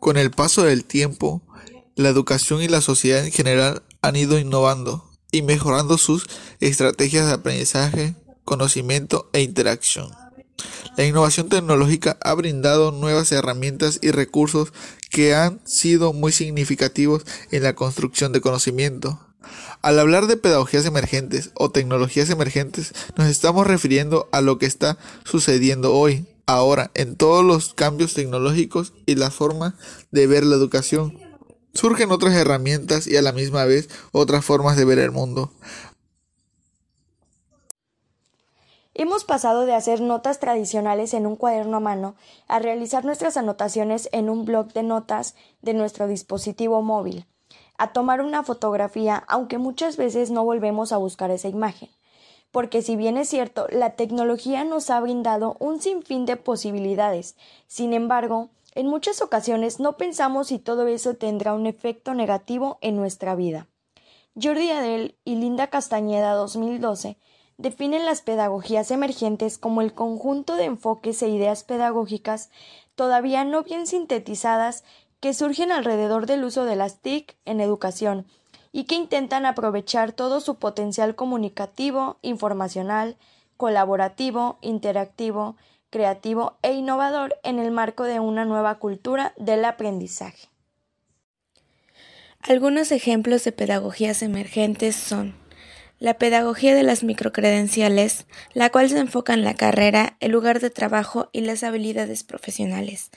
Con el paso del tiempo, la educación y la sociedad en general han ido innovando y mejorando sus estrategias de aprendizaje, conocimiento e interacción. La innovación tecnológica ha brindado nuevas herramientas y recursos que han sido muy significativos en la construcción de conocimiento. Al hablar de pedagogías emergentes o tecnologías emergentes, nos estamos refiriendo a lo que está sucediendo hoy, ahora, en todos los cambios tecnológicos y la forma de ver la educación. Surgen otras herramientas y a la misma vez otras formas de ver el mundo. Hemos pasado de hacer notas tradicionales en un cuaderno a mano a realizar nuestras anotaciones en un bloc de notas de nuestro dispositivo móvil, a tomar una fotografía, aunque muchas veces no volvemos a buscar esa imagen. Porque si bien es cierto, la tecnología nos ha brindado un sinfín de posibilidades, sin embargo, en muchas ocasiones no pensamos si todo eso tendrá un efecto negativo en nuestra vida. Jordi Adel y Linda Castañeda 2012 definen las pedagogías emergentes como el conjunto de enfoques e ideas pedagógicas todavía no bien sintetizadas que surgen alrededor del uso de las TIC en educación y que intentan aprovechar todo su potencial comunicativo, informacional, colaborativo, interactivo, creativo e innovador en el marco de una nueva cultura del aprendizaje. Algunos ejemplos de pedagogías emergentes son la pedagogía de las microcredenciales, la cual se enfoca en la carrera, el lugar de trabajo y las habilidades profesionales.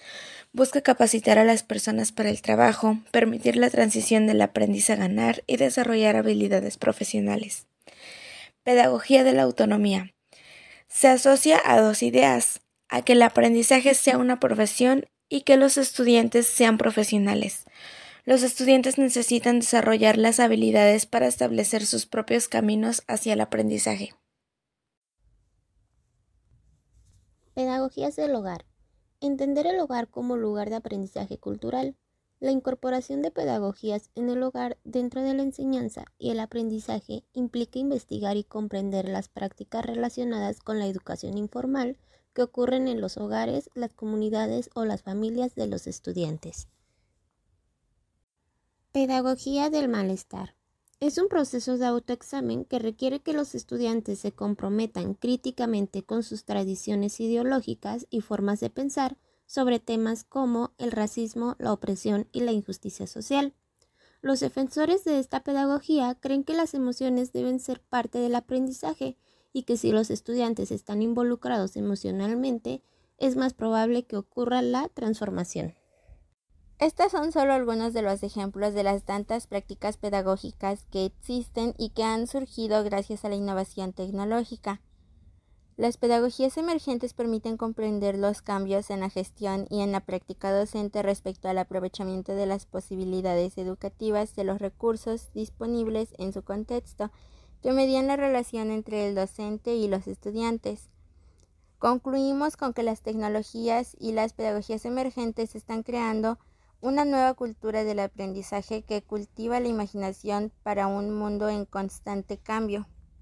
Busca capacitar a las personas para el trabajo, permitir la transición del aprendiz a ganar y desarrollar habilidades profesionales. Pedagogía de la autonomía. Se asocia a dos ideas, a que el aprendizaje sea una profesión y que los estudiantes sean profesionales. Los estudiantes necesitan desarrollar las habilidades para establecer sus propios caminos hacia el aprendizaje. Pedagogías del hogar. Entender el hogar como lugar de aprendizaje cultural. La incorporación de pedagogías en el hogar dentro de la enseñanza y el aprendizaje implica investigar y comprender las prácticas relacionadas con la educación informal que ocurren en los hogares, las comunidades o las familias de los estudiantes. Pedagogía del malestar. Es un proceso de autoexamen que requiere que los estudiantes se comprometan críticamente con sus tradiciones ideológicas y formas de pensar sobre temas como el racismo, la opresión y la injusticia social. Los defensores de esta pedagogía creen que las emociones deben ser parte del aprendizaje y que si los estudiantes están involucrados emocionalmente, es más probable que ocurra la transformación. Estos son solo algunos de los ejemplos de las tantas prácticas pedagógicas que existen y que han surgido gracias a la innovación tecnológica. Las pedagogías emergentes permiten comprender los cambios en la gestión y en la práctica docente respecto al aprovechamiento de las posibilidades educativas de los recursos disponibles en su contexto, que median la relación entre el docente y los estudiantes. Concluimos con que las tecnologías y las pedagogías emergentes están creando una nueva cultura del aprendizaje que cultiva la imaginación para un mundo en constante cambio.